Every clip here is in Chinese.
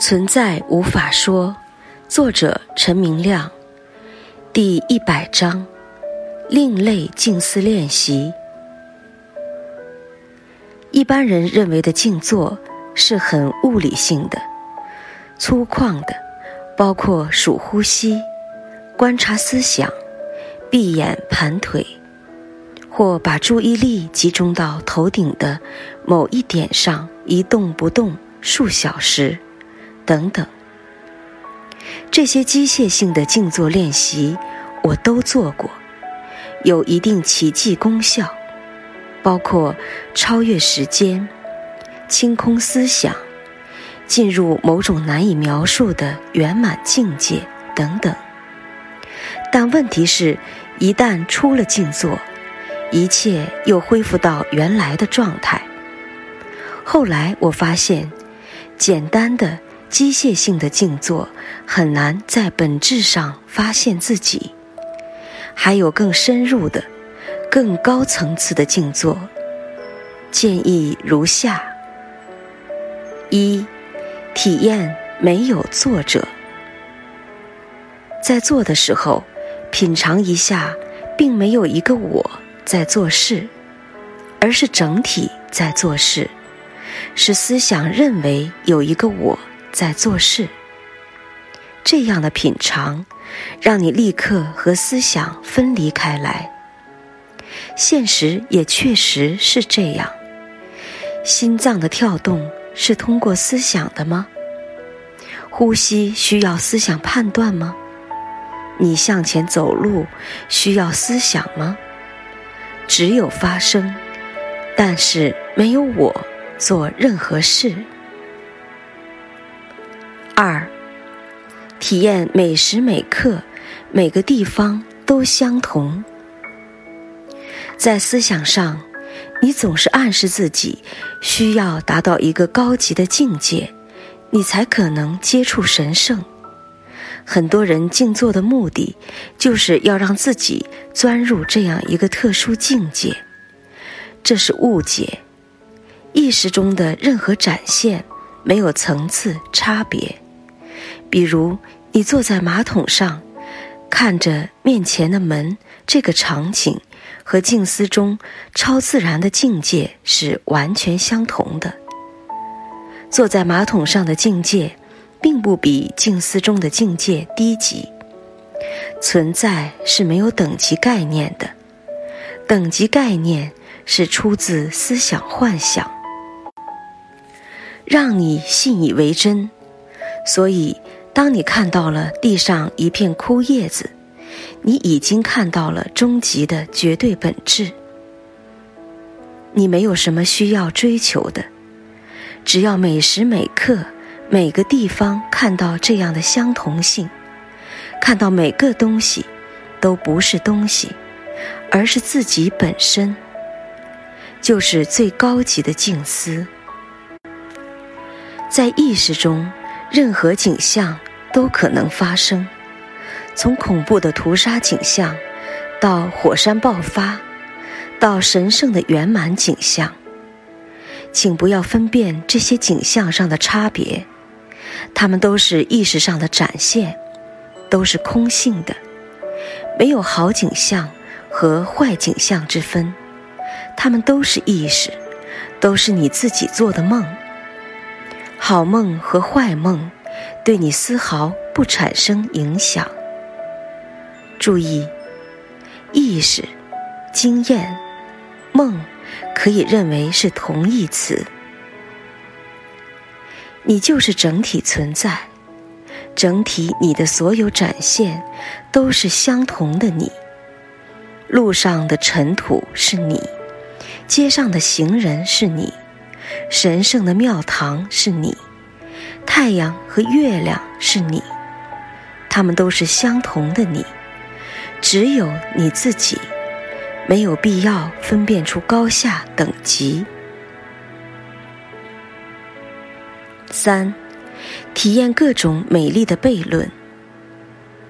存在无法说，作者陈明亮，第一百章，另类静思练习。一般人认为的静坐是很物理性的、粗犷的，包括数呼吸、观察思想、闭眼盘腿，或把注意力集中到头顶的某一点上一动不动数小时。等等，这些机械性的静坐练习我都做过，有一定奇迹功效，包括超越时间、清空思想、进入某种难以描述的圆满境界等等。但问题是，一旦出了静坐，一切又恢复到原来的状态。后来我发现，简单的。机械性的静坐很难在本质上发现自己，还有更深入的、更高层次的静坐。建议如下：一、体验没有作者，在做的时候，品尝一下，并没有一个我在做事，而是整体在做事，是思想认为有一个我。在做事，这样的品尝，让你立刻和思想分离开来。现实也确实是这样。心脏的跳动是通过思想的吗？呼吸需要思想判断吗？你向前走路需要思想吗？只有发生，但是没有我做任何事。二，体验每时每刻、每个地方都相同。在思想上，你总是暗示自己需要达到一个高级的境界，你才可能接触神圣。很多人静坐的目的，就是要让自己钻入这样一个特殊境界，这是误解。意识中的任何展现没有层次差别。比如，你坐在马桶上，看着面前的门，这个场景和静思中超自然的境界是完全相同的。坐在马桶上的境界，并不比静思中的境界低级。存在是没有等级概念的，等级概念是出自思想幻想，让你信以为真，所以。当你看到了地上一片枯叶子，你已经看到了终极的绝对本质。你没有什么需要追求的，只要每时每刻、每个地方看到这样的相同性，看到每个东西都不是东西，而是自己本身，就是最高级的静思。在意识中。任何景象都可能发生，从恐怖的屠杀景象，到火山爆发，到神圣的圆满景象。请不要分辨这些景象上的差别，它们都是意识上的展现，都是空性的，没有好景象和坏景象之分，它们都是意识，都是你自己做的梦。好梦和坏梦，对你丝毫不产生影响。注意，意识、经验、梦，可以认为是同义词。你就是整体存在，整体你的所有展现都是相同的。你，路上的尘土是你，街上的行人是你。神圣的庙堂是你，太阳和月亮是你，他们都是相同的你，只有你自己，没有必要分辨出高下等级。三，体验各种美丽的悖论，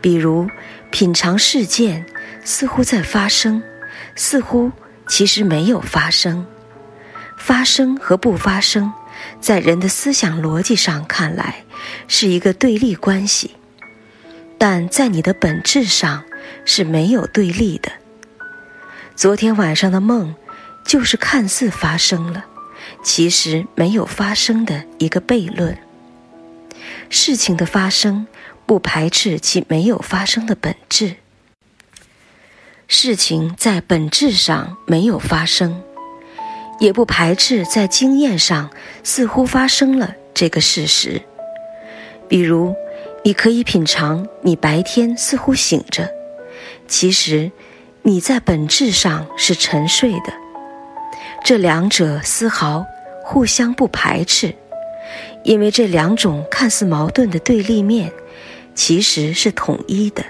比如品尝事件似乎在发生，似乎其实没有发生。发生和不发生，在人的思想逻辑上看来是一个对立关系，但在你的本质上是没有对立的。昨天晚上的梦，就是看似发生了，其实没有发生的一个悖论。事情的发生不排斥其没有发生的本质。事情在本质上没有发生。也不排斥在经验上似乎发生了这个事实，比如，你可以品尝你白天似乎醒着，其实你在本质上是沉睡的。这两者丝毫互相不排斥，因为这两种看似矛盾的对立面其实是统一的。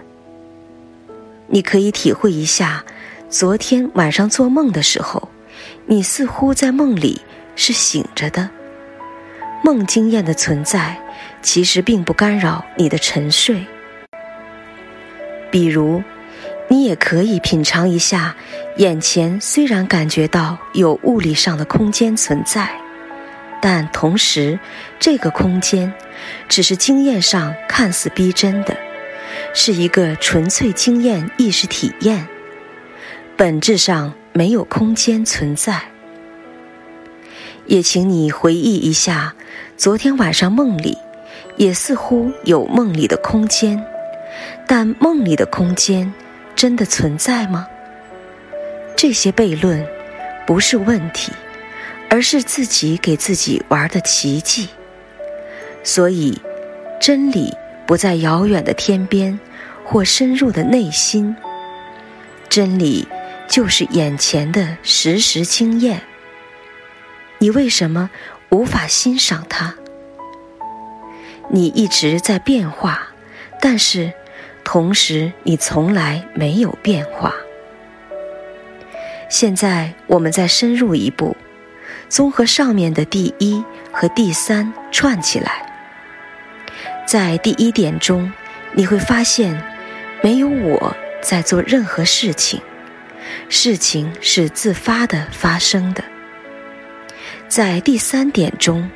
你可以体会一下，昨天晚上做梦的时候。你似乎在梦里是醒着的，梦经验的存在其实并不干扰你的沉睡。比如，你也可以品尝一下，眼前虽然感觉到有物理上的空间存在，但同时这个空间只是经验上看似逼真的，是一个纯粹经验意识体验，本质上。没有空间存在，也请你回忆一下，昨天晚上梦里，也似乎有梦里的空间，但梦里的空间真的存在吗？这些悖论不是问题，而是自己给自己玩的奇迹。所以，真理不在遥远的天边或深入的内心，真理。就是眼前的实时经验。你为什么无法欣赏它？你一直在变化，但是同时你从来没有变化。现在我们再深入一步，综合上面的第一和第三串起来。在第一点中，你会发现没有我在做任何事情。事情是自发的发生的。在第三点中，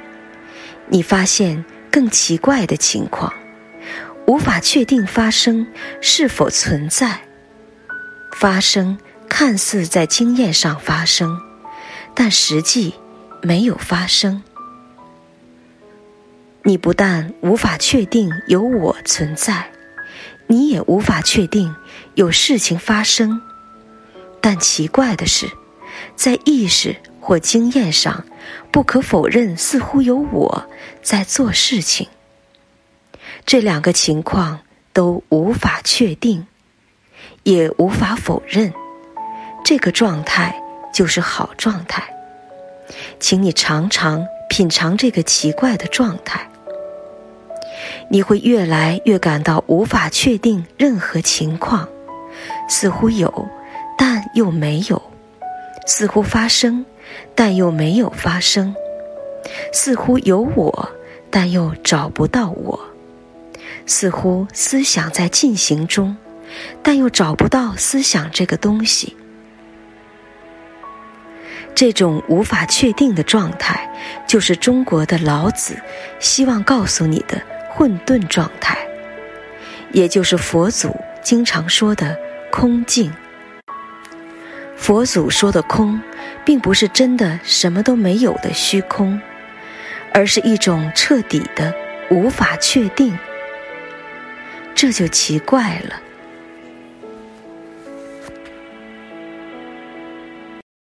你发现更奇怪的情况，无法确定发生是否存在。发生看似在经验上发生，但实际没有发生。你不但无法确定有我存在，你也无法确定有事情发生。但奇怪的是，在意识或经验上，不可否认，似乎有我在做事情。这两个情况都无法确定，也无法否认。这个状态就是好状态，请你常常品尝这个奇怪的状态。你会越来越感到无法确定任何情况，似乎有。但又没有，似乎发生，但又没有发生；似乎有我，但又找不到我；似乎思想在进行中，但又找不到思想这个东西。这种无法确定的状态，就是中国的老子希望告诉你的混沌状态，也就是佛祖经常说的空境。佛祖说的空，并不是真的什么都没有的虚空，而是一种彻底的无法确定。这就奇怪了。